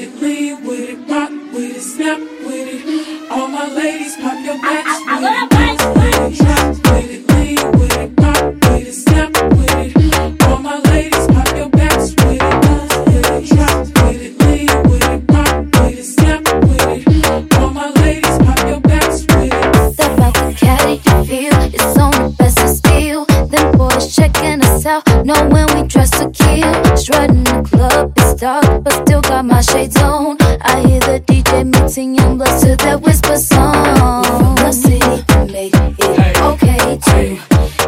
with it, lean with it, rock with it, snap with it. All my ladies, pop your backs with it, drop with it, lean with it, rock with it, snap with it. All my ladies, pop your backs with it, drop with it, lean with it, rock with it, snap with it. All my ladies, pop your backs with back and feel. It's only best to steal. Them boys checking us out, know when we dress to kill. Strutting the club dark, but still got my shades on. I hear the DJ mixing young blood to that whisper song. From the city make it okay to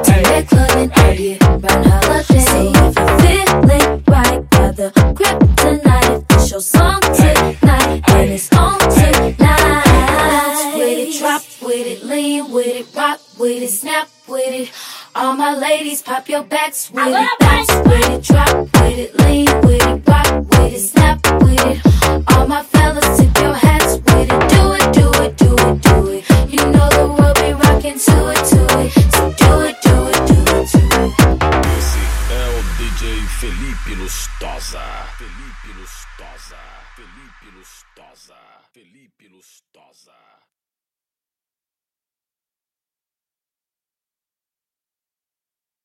to make clubbing a year round holiday. So if you feeling right, grab the kryptonite. It's your song tonight, and it's on tonight. Bounce with it, drop with it, lean with it, rock with it, snap with it. All my ladies, pop your backs with it, bounce with it, drop with it, lean with it, rock Felipe Lustosa. Felipe Lustosa. Felipe Lustosa. Felipe Lustosa.